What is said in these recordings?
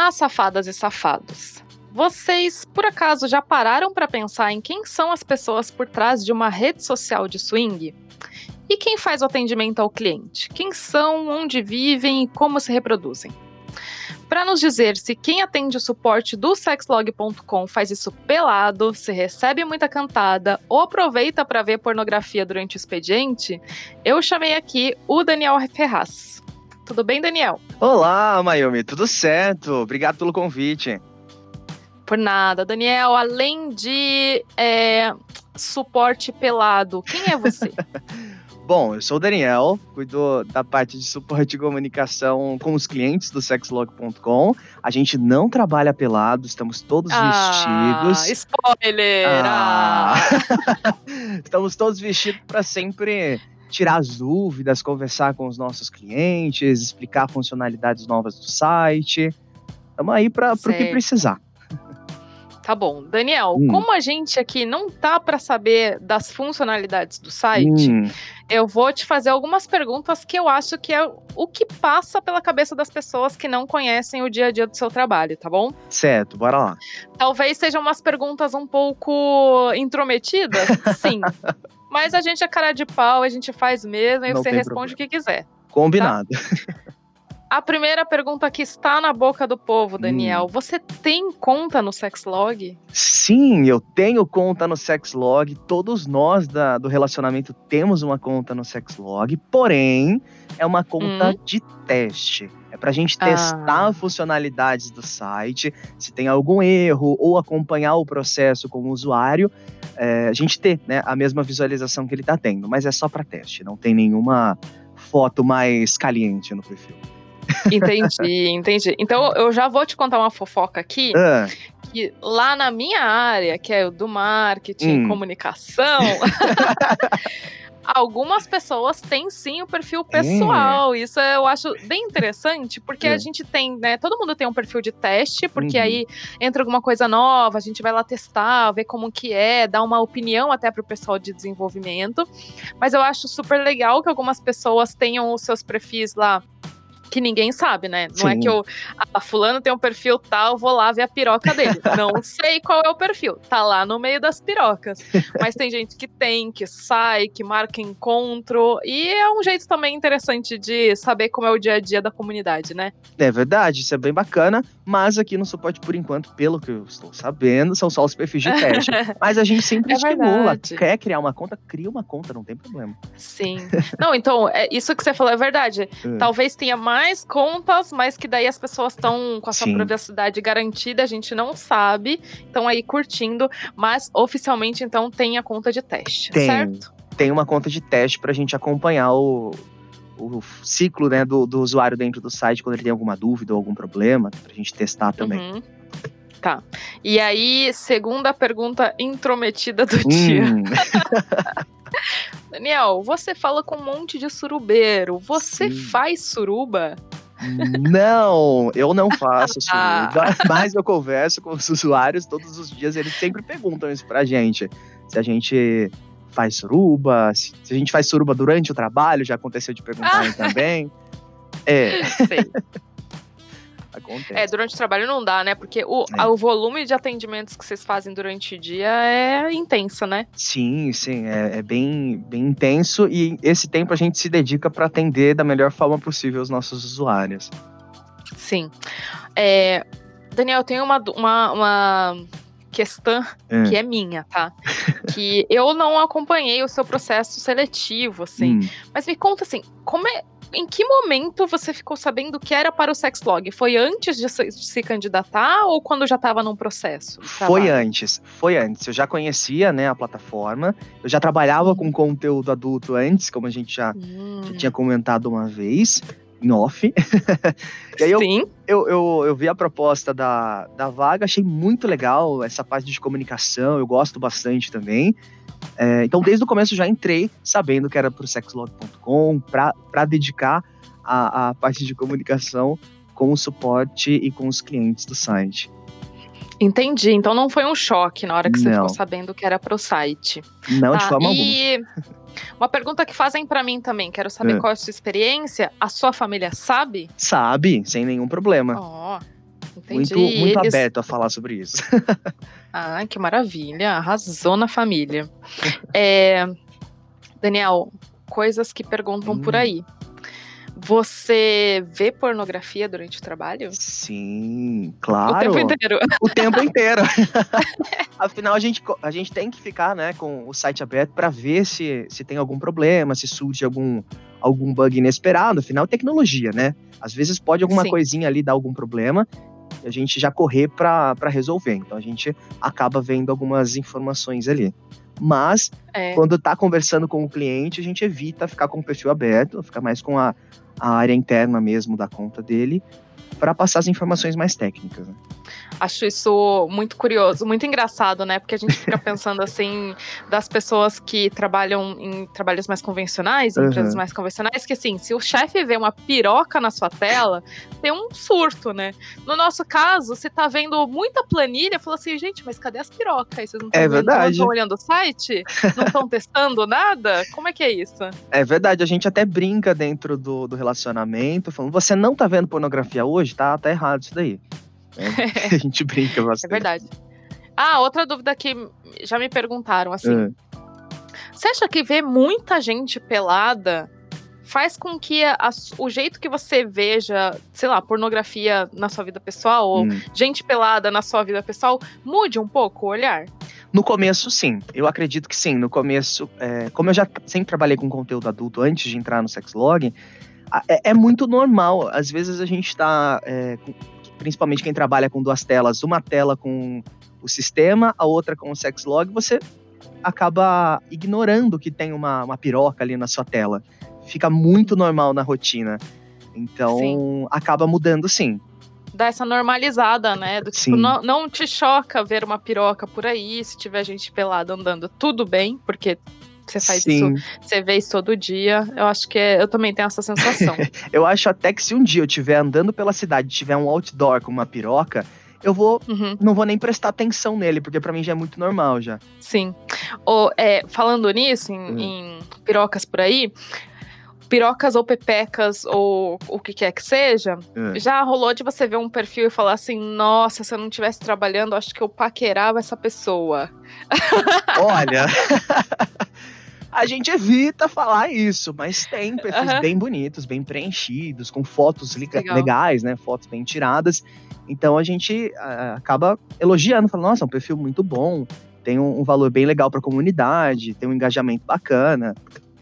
Olá, safadas e safados. Vocês, por acaso, já pararam para pensar em quem são as pessoas por trás de uma rede social de swing? E quem faz o atendimento ao cliente? Quem são, onde vivem e como se reproduzem? Para nos dizer se quem atende o suporte do sexlog.com faz isso pelado, se recebe muita cantada ou aproveita para ver pornografia durante o expediente, eu chamei aqui o Daniel Ferraz. Tudo bem, Daniel? Olá, Mayumi, tudo certo? Obrigado pelo convite. Por nada. Daniel, além de é, suporte pelado, quem é você? Bom, eu sou o Daniel, cuido da parte de suporte e comunicação com os clientes do sexlog.com. A gente não trabalha pelado, estamos todos ah, vestidos. Spoiler! Ah. Ah. estamos todos vestidos para sempre tirar as dúvidas, conversar com os nossos clientes, explicar funcionalidades novas do site. Estamos aí para o que precisar. Tá bom. Daniel, hum. como a gente aqui não tá para saber das funcionalidades do site, hum. eu vou te fazer algumas perguntas que eu acho que é o que passa pela cabeça das pessoas que não conhecem o dia a dia do seu trabalho, tá bom? Certo, bora lá. Talvez sejam umas perguntas um pouco intrometidas, sim. Mas a gente é cara de pau, a gente faz mesmo e não você responde problema. o que quiser. Combinado. Tá? A primeira pergunta que está na boca do povo, Daniel. Hum. Você tem conta no Sexlog? Sim, eu tenho conta no Sexlog. Todos nós da, do relacionamento temos uma conta no Sexlog. Porém, é uma conta hum. de teste. É para a gente testar ah. funcionalidades do site, se tem algum erro ou acompanhar o processo como usuário, é, a gente ter né, a mesma visualização que ele está tendo. Mas é só para teste, não tem nenhuma foto mais caliente no perfil. Entendi, entendi. Então eu já vou te contar uma fofoca aqui. Ah. Que lá na minha área, que é o do marketing, hum. comunicação, algumas pessoas têm sim o perfil pessoal. É. Isso eu acho bem interessante, porque é. a gente tem, né? Todo mundo tem um perfil de teste, porque uhum. aí entra alguma coisa nova, a gente vai lá testar, ver como que é, dar uma opinião até para o pessoal de desenvolvimento. Mas eu acho super legal que algumas pessoas tenham os seus perfis lá que ninguém sabe, né? Não Sim. é que eu, a fulano tem um perfil tal, vou lá ver a piroca dele. Não sei qual é o perfil, tá lá no meio das pirocas. Mas tem gente que tem, que sai, que marca encontro, e é um jeito também interessante de saber como é o dia a dia da comunidade, né? É verdade, isso é bem bacana, mas aqui no suporte, por enquanto, pelo que eu estou sabendo, são só os perfis de teste. mas a gente sempre é estimula, verdade. quer criar uma conta, cria uma conta, não tem problema. Sim. Não, então, é, isso que você falou é verdade. É. Talvez tenha mais mais contas, mas que daí as pessoas estão com a sua Sim. privacidade garantida, a gente não sabe, estão aí curtindo, mas oficialmente então tem a conta de teste, tem, certo? Tem uma conta de teste para a gente acompanhar o, o ciclo né, do, do usuário dentro do site quando ele tem alguma dúvida ou algum problema, para a gente testar também. Uhum. Tá. E aí, segunda pergunta intrometida do hum. dia. Daniel, você fala com um monte de surubeiro. Você Sim. faz suruba? Não, eu não faço suruba, mas eu converso com os usuários todos os dias. Eles sempre perguntam isso pra gente. Se a gente faz suruba, se, a gente faz suruba durante o trabalho, já aconteceu de perguntarem também. É. Sei. Acontece. É, durante o trabalho não dá, né? Porque o, é. o volume de atendimentos que vocês fazem durante o dia é intenso, né? Sim, sim. É, é bem, bem intenso e esse tempo a gente se dedica para atender da melhor forma possível os nossos usuários. Sim. É, Daniel, tem uma, uma, uma questão é. que é minha, tá? que eu não acompanhei o seu processo seletivo, assim. Hum. Mas me conta assim, como é em que momento você ficou sabendo que era para o Sexlog? Foi antes de se, candidatar ou quando já estava num processo? Foi antes, foi antes. Eu já conhecia né, a plataforma, eu já trabalhava com conteúdo adulto antes, como a gente já, hum. já tinha comentado uma vez em off. e aí Sim. Eu, eu, eu, eu, vi a proposta da, da vaga, achei muito legal essa parte de comunicação, eu gosto bastante também. É, então, desde o começo já entrei sabendo que era para o sexlog.com, para dedicar a, a parte de comunicação com o suporte e com os clientes do site. Entendi. Então não foi um choque na hora que não. você ficou sabendo que era para o site. Não, tá. de forma e... alguma. Uma pergunta que fazem para mim também, quero saber é. qual é a sua experiência. A sua família sabe? Sabe, sem nenhum problema. Ó, oh, Entendi. Muito, muito eles... aberto a falar sobre isso. ah, que maravilha. Arrasou na família. é, Daniel, coisas que perguntam hum. por aí. Você vê pornografia durante o trabalho? Sim, claro. O tempo inteiro. O tempo inteiro. Afinal, a gente, a gente tem que ficar né, com o site aberto para ver se, se tem algum problema, se surge algum, algum bug inesperado. Afinal, tecnologia, né? Às vezes pode alguma Sim. coisinha ali dar algum problema a gente já correr para resolver. Então a gente acaba vendo algumas informações ali. Mas, é. quando tá conversando com o cliente, a gente evita ficar com o perfil aberto, fica mais com a, a área interna mesmo da conta dele, para passar as informações mais técnicas. Né? Acho isso muito curioso, muito engraçado, né? Porque a gente fica pensando assim das pessoas que trabalham em trabalhos mais convencionais, em uhum. empresas mais convencionais, que assim, se o chefe vê uma piroca na sua tela, tem um surto, né? No nosso caso, você tá vendo muita planilha, falou assim, gente, mas cadê as pirocas? Vocês não estão é verdade. olhando o site? Não estão testando nada? Como é que é isso? É verdade, a gente até brinca dentro do, do relacionamento, falando, você não tá vendo pornografia hoje? Tá, tá errado isso daí. É, a gente brinca bastante. É verdade. Ah, outra dúvida que já me perguntaram, assim. É. Você acha que ver muita gente pelada faz com que a, o jeito que você veja, sei lá, pornografia na sua vida pessoal, ou hum. gente pelada na sua vida pessoal, mude um pouco o olhar? No começo, sim. Eu acredito que sim. No começo, é, como eu já sempre trabalhei com conteúdo adulto antes de entrar no Sexlog, é, é muito normal. Às vezes a gente tá. É, principalmente quem trabalha com duas telas, uma tela com o sistema, a outra com o Sexlog, você acaba ignorando que tem uma, uma piroca ali na sua tela fica muito normal na rotina. Então, sim. acaba mudando sim. Dá essa normalizada, né? Do tipo, não, não te choca ver uma piroca por aí, se tiver gente pelada andando, tudo bem, porque você faz Sim. isso, você vê isso todo dia. Eu acho que é, eu também tenho essa sensação. eu acho até que se um dia eu estiver andando pela cidade, tiver um outdoor com uma piroca, eu vou, uhum. não vou nem prestar atenção nele, porque para mim já é muito normal já. Sim. Ou, é, falando nisso, em, uhum. em pirocas por aí, pirocas ou pepecas ou o que quer que seja, é. já rolou de você ver um perfil e falar assim: nossa, se eu não estivesse trabalhando, acho que eu paquerava essa pessoa. Olha. a gente evita falar isso, mas tem perfis uhum. bem bonitos, bem preenchidos, com fotos legais, né? Fotos bem tiradas. Então a gente uh, acaba elogiando, falando, nossa, é um perfil muito bom, tem um, um valor bem legal para a comunidade, tem um engajamento bacana.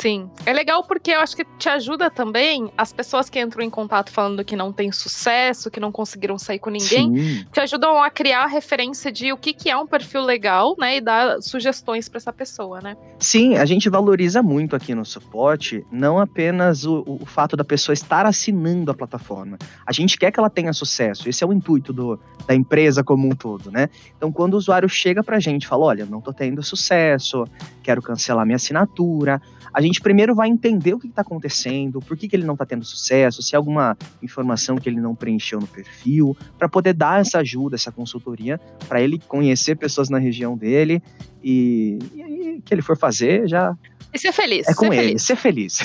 Sim. É legal porque eu acho que te ajuda também as pessoas que entram em contato falando que não tem sucesso, que não conseguiram sair com ninguém, Sim. te ajudam a criar a referência de o que, que é um perfil legal, né? E dar sugestões para essa pessoa, né? Sim, a gente valoriza muito aqui no suporte, não apenas o, o fato da pessoa estar assinando a plataforma. A gente quer que ela tenha sucesso. Esse é o intuito do, da empresa como um todo, né? Então, quando o usuário chega pra gente e fala: olha, não tô tendo sucesso, quero cancelar minha assinatura a gente primeiro vai entender o que está acontecendo, por que, que ele não está tendo sucesso, se há alguma informação que ele não preencheu no perfil, para poder dar essa ajuda, essa consultoria, para ele conhecer pessoas na região dele e, e que ele for fazer já. E ser feliz. É com ser ele, feliz. ser feliz.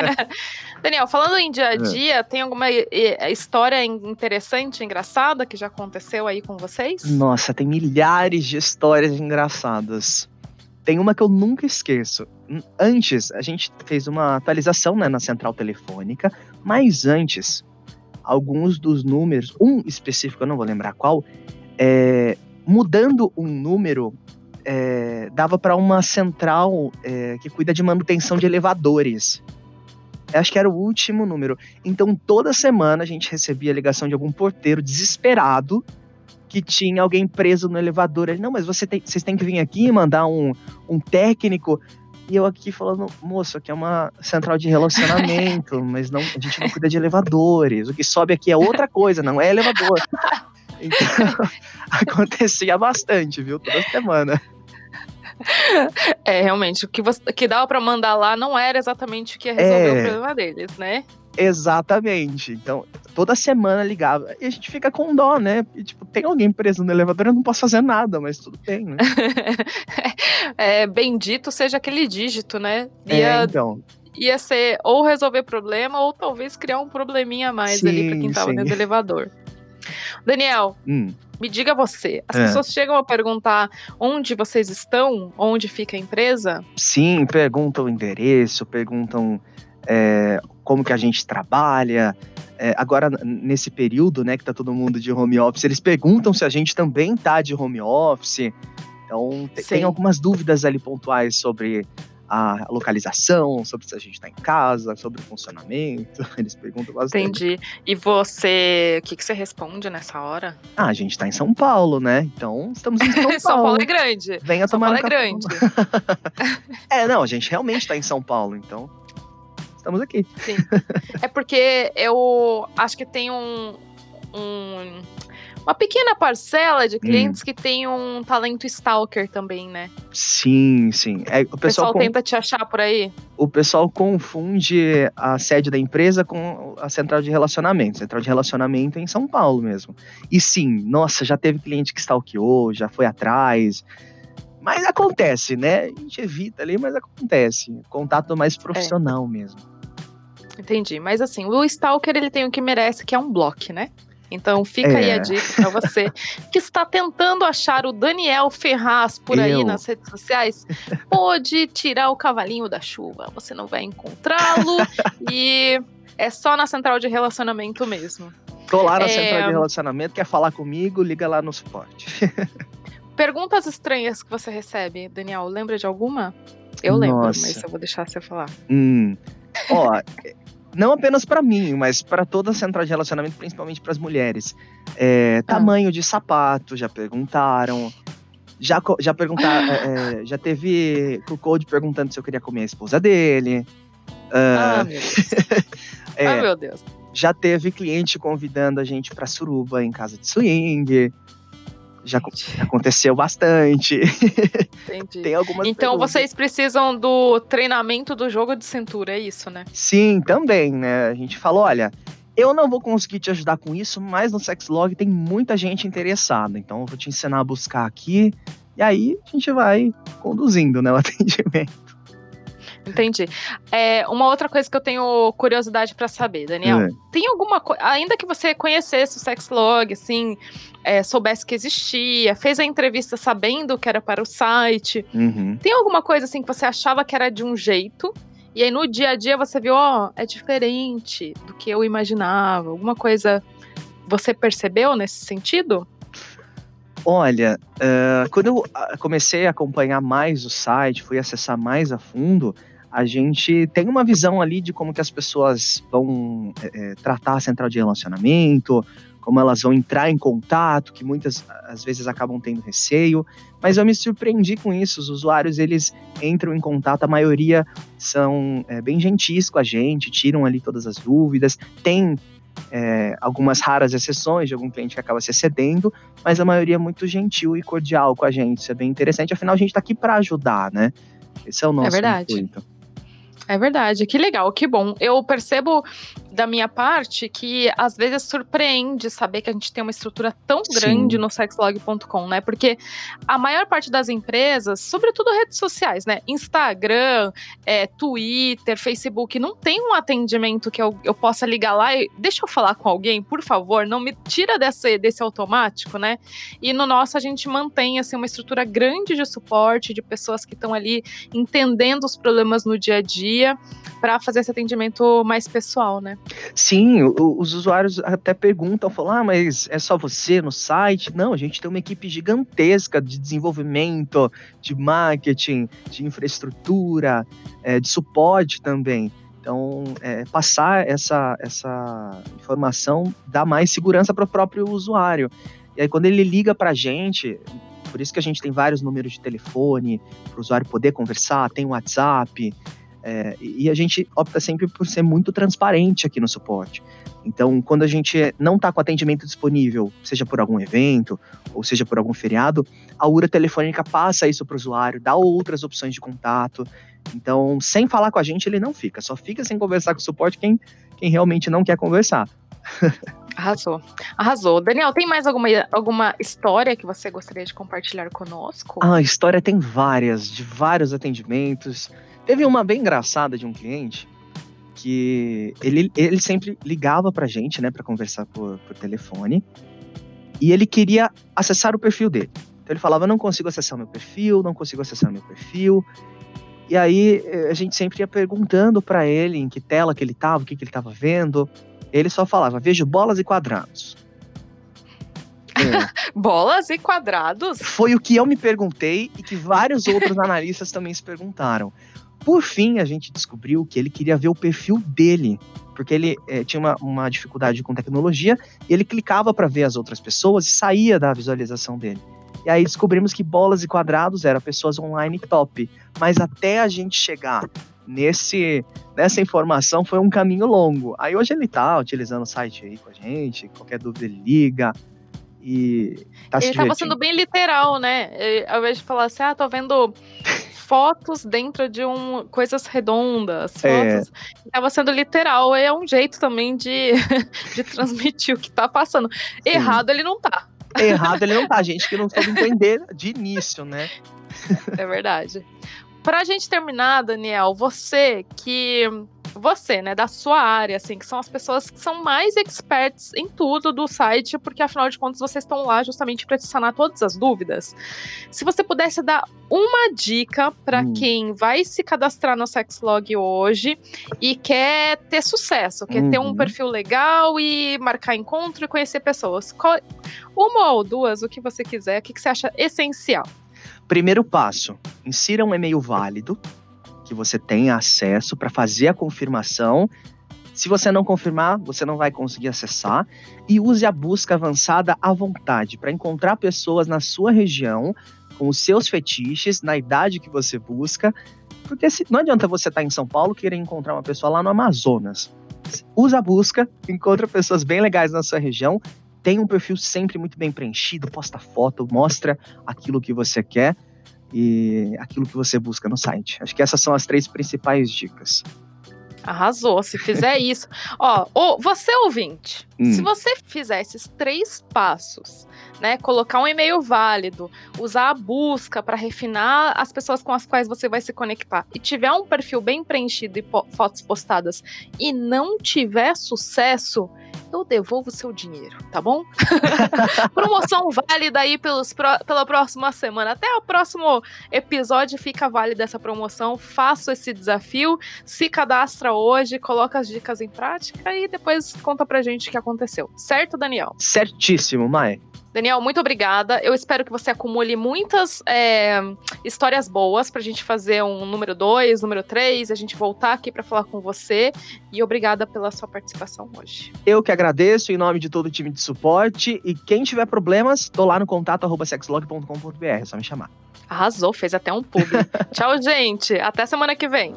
Daniel, falando em dia a é. dia, é. tem alguma história interessante, engraçada que já aconteceu aí com vocês? Nossa, tem milhares de histórias engraçadas. Tem uma que eu nunca esqueço. Antes, a gente fez uma atualização né, na central telefônica, mas antes, alguns dos números, um específico, eu não vou lembrar qual, é, mudando um número, é, dava para uma central é, que cuida de manutenção de elevadores. Eu acho que era o último número. Então, toda semana a gente recebia a ligação de algum porteiro desesperado que tinha alguém preso no elevador. Ele, não, mas você tem, vocês têm que vir aqui e mandar um, um técnico. E eu aqui falando, moço, aqui é uma central de relacionamento, mas não, a gente não cuida de elevadores. O que sobe aqui é outra coisa, não é elevador. Então, acontecia bastante, viu? Toda semana. É, realmente, o que, você, que dava para mandar lá não era exatamente o que ia resolver é... o problema deles, né? Exatamente. Então, toda semana ligava. E a gente fica com dó, né? E, tipo, tem alguém preso no elevador, eu não posso fazer nada, mas tudo bem, né? é, bendito seja aquele dígito, né? É, ia, é, então. Ia ser ou resolver problema, ou talvez criar um probleminha a mais sim, ali pra quem tava sim. dentro do elevador. Daniel, hum. me diga você. As é. pessoas chegam a perguntar onde vocês estão, onde fica a empresa? Sim, perguntam o endereço, perguntam é, como que a gente trabalha. É, agora, nesse período, né, que tá todo mundo de home office, eles perguntam se a gente também tá de home office. Então, tem algumas dúvidas ali pontuais sobre a localização, sobre se a gente está em casa, sobre o funcionamento. Eles perguntam bastante. Entendi. E você, o que, que você responde nessa hora? Ah, a gente está em São Paulo, né? Então, estamos em São Paulo. São Paulo é grande. Venha São tomar Paulo um é grande. é, não, a gente realmente está em São Paulo, então estamos aqui. Sim. É porque eu acho que tem um, um uma pequena parcela de clientes hum. que tem um talento stalker também, né? Sim, sim. É, o pessoal, o pessoal tenta te achar por aí? O pessoal confunde a sede da empresa com a central de relacionamento. Central de relacionamento é em São Paulo mesmo. E sim, nossa, já teve cliente que stalkeou, já foi atrás. Mas acontece, né? A gente evita ali, mas acontece. Contato mais é. profissional é. mesmo. Entendi. Mas assim, o Stalker ele tem o que merece, que é um bloco, né? Então fica é. aí a é. dica para você que está tentando achar o Daniel Ferraz por Eu. aí nas redes sociais. Pode tirar o cavalinho da chuva, você não vai encontrá-lo e é só na central de relacionamento mesmo. Tô lá na é... central de relacionamento, quer falar comigo, liga lá no suporte. Perguntas estranhas que você recebe, Daniel, lembra de alguma? Eu lembro, Nossa. mas eu vou deixar você falar. Hum. Ó, não apenas para mim, mas para toda a central de relacionamento, principalmente para as mulheres. É, ah. Tamanho de sapato, já perguntaram. Já, já perguntaram. é, é já teve o Code perguntando se eu queria comer a esposa dele. Uh, ah, meu Deus. é, ah, meu Deus. Já teve cliente convidando a gente para suruba em casa de swing já, aconteceu bastante. Entendi. Tem algumas Então perguntas. vocês precisam do treinamento do jogo de cintura, é isso, né? Sim, também, né? A gente falou, olha, eu não vou conseguir te ajudar com isso, mas no Sexlog tem muita gente interessada. Então eu vou te ensinar a buscar aqui. E aí a gente vai conduzindo né, o atendimento. Entendi. É, uma outra coisa que eu tenho curiosidade para saber, Daniel, é. tem alguma coisa, ainda que você conhecesse o Sexlog, assim, é, soubesse que existia, fez a entrevista sabendo que era para o site, uhum. tem alguma coisa assim que você achava que era de um jeito e aí no dia a dia você viu, ó, oh, é diferente do que eu imaginava, alguma coisa você percebeu nesse sentido? Olha, uh, quando eu ah, comecei a acompanhar mais o site, fui acessar mais a fundo, a gente tem uma visão ali de como que as pessoas vão é, tratar a central de relacionamento, como elas vão entrar em contato, que muitas às vezes acabam tendo receio, mas eu me surpreendi com isso. Os usuários eles entram em contato, a maioria são é, bem gentis com a gente, tiram ali todas as dúvidas, tem é, algumas raras exceções de algum cliente que acaba se excedendo, mas a maioria é muito gentil e cordial com a gente. Isso é bem interessante. Afinal, a gente está aqui para ajudar, né? Esse é o nosso é verdade. intuito. É verdade, que legal, que bom. Eu percebo da minha parte que às vezes surpreende saber que a gente tem uma estrutura tão Sim. grande no sexlog.com, né? Porque a maior parte das empresas, sobretudo redes sociais, né? Instagram, é, Twitter, Facebook, não tem um atendimento que eu, eu possa ligar lá e deixa eu falar com alguém, por favor, não me tira desse, desse automático, né? E no nosso a gente mantém assim, uma estrutura grande de suporte, de pessoas que estão ali entendendo os problemas no dia a dia para fazer esse atendimento mais pessoal, né? Sim, os usuários até perguntam, falam, ah, mas é só você no site? Não, a gente tem uma equipe gigantesca de desenvolvimento, de marketing, de infraestrutura, é, de suporte também. Então, é, passar essa, essa informação dá mais segurança para o próprio usuário. E aí, quando ele liga para a gente, por isso que a gente tem vários números de telefone para o usuário poder conversar, tem o WhatsApp, é, e a gente opta sempre por ser muito transparente aqui no suporte. Então, quando a gente não está com atendimento disponível, seja por algum evento ou seja por algum feriado, a URA telefônica passa isso para o usuário, dá outras opções de contato. Então, sem falar com a gente, ele não fica. Só fica sem conversar com o suporte quem, quem realmente não quer conversar. Arrasou. Arrasou. Daniel, tem mais alguma, alguma história que você gostaria de compartilhar conosco? Ah, a história tem várias, de vários atendimentos. Teve uma bem engraçada de um cliente porque ele, ele sempre ligava pra gente, né, para conversar por, por telefone, e ele queria acessar o perfil dele. Então ele falava: não consigo acessar meu perfil, não consigo acessar meu perfil. E aí eh, a gente sempre ia perguntando para ele em que tela que ele tava, o que, que ele tava vendo. Ele só falava: vejo bolas e quadrados. É. bolas e quadrados? Foi o que eu me perguntei e que vários outros analistas também se perguntaram. Por fim, a gente descobriu que ele queria ver o perfil dele, porque ele é, tinha uma, uma dificuldade com tecnologia e ele clicava para ver as outras pessoas e saía da visualização dele. E aí descobrimos que bolas e quadrados eram pessoas online top. Mas até a gente chegar nesse nessa informação foi um caminho longo. Aí hoje ele tá utilizando o site aí com a gente, qualquer dúvida ele liga. E tá ele tava sendo bem literal, né? Ao invés de falar assim, ah, tô vendo fotos dentro de um coisas redondas, é. fotos. É. Tava sendo literal, é um jeito também de, de transmitir o que tá passando. Sim. Errado ele não tá. Errado ele não tá, gente que não soube entender de início, né? É verdade. Pra gente terminar, Daniel, você que você, né, da sua área, assim, que são as pessoas que são mais experts em tudo do site, porque afinal de contas vocês estão lá justamente para sanar todas as dúvidas. Se você pudesse dar uma dica para hum. quem vai se cadastrar no Sexlog hoje e quer ter sucesso, quer uhum. ter um uhum. perfil legal e marcar encontro e conhecer pessoas, qual, uma ou duas, o que você quiser, o que, que você acha essencial? Primeiro passo: insira um e-mail válido que você tenha acesso para fazer a confirmação. Se você não confirmar, você não vai conseguir acessar. E use a busca avançada à vontade para encontrar pessoas na sua região com os seus fetiches, na idade que você busca. Porque se, não adianta você estar tá em São Paulo querer encontrar uma pessoa lá no Amazonas. Usa a busca, encontra pessoas bem legais na sua região, tem um perfil sempre muito bem preenchido, posta foto, mostra aquilo que você quer e aquilo que você busca no site. Acho que essas são as três principais dicas. Arrasou, se fizer isso. Ó, você ouvinte, hum. se você fizer esses três passos, né, colocar um e-mail válido, usar a busca para refinar as pessoas com as quais você vai se conectar e tiver um perfil bem preenchido e fotos postadas e não tiver sucesso, eu devolvo o seu dinheiro, tá bom? Promoção válida aí pelos pela próxima semana. Até o próximo episódio fica válida essa promoção. Faça esse desafio, se cadastra hoje, coloca as dicas em prática e depois conta pra gente o que aconteceu. Certo, Daniel? Certíssimo, Mai. Daniel, muito obrigada. Eu espero que você acumule muitas é, histórias boas pra gente fazer um número 2, número 3, a gente voltar aqui para falar com você. E obrigada pela sua participação hoje. Eu que agradeço em nome de todo o time de suporte. E quem tiver problemas, tô lá no contato sexlog.com.br, é só me chamar. Arrasou, fez até um público. Tchau, gente. Até semana que vem.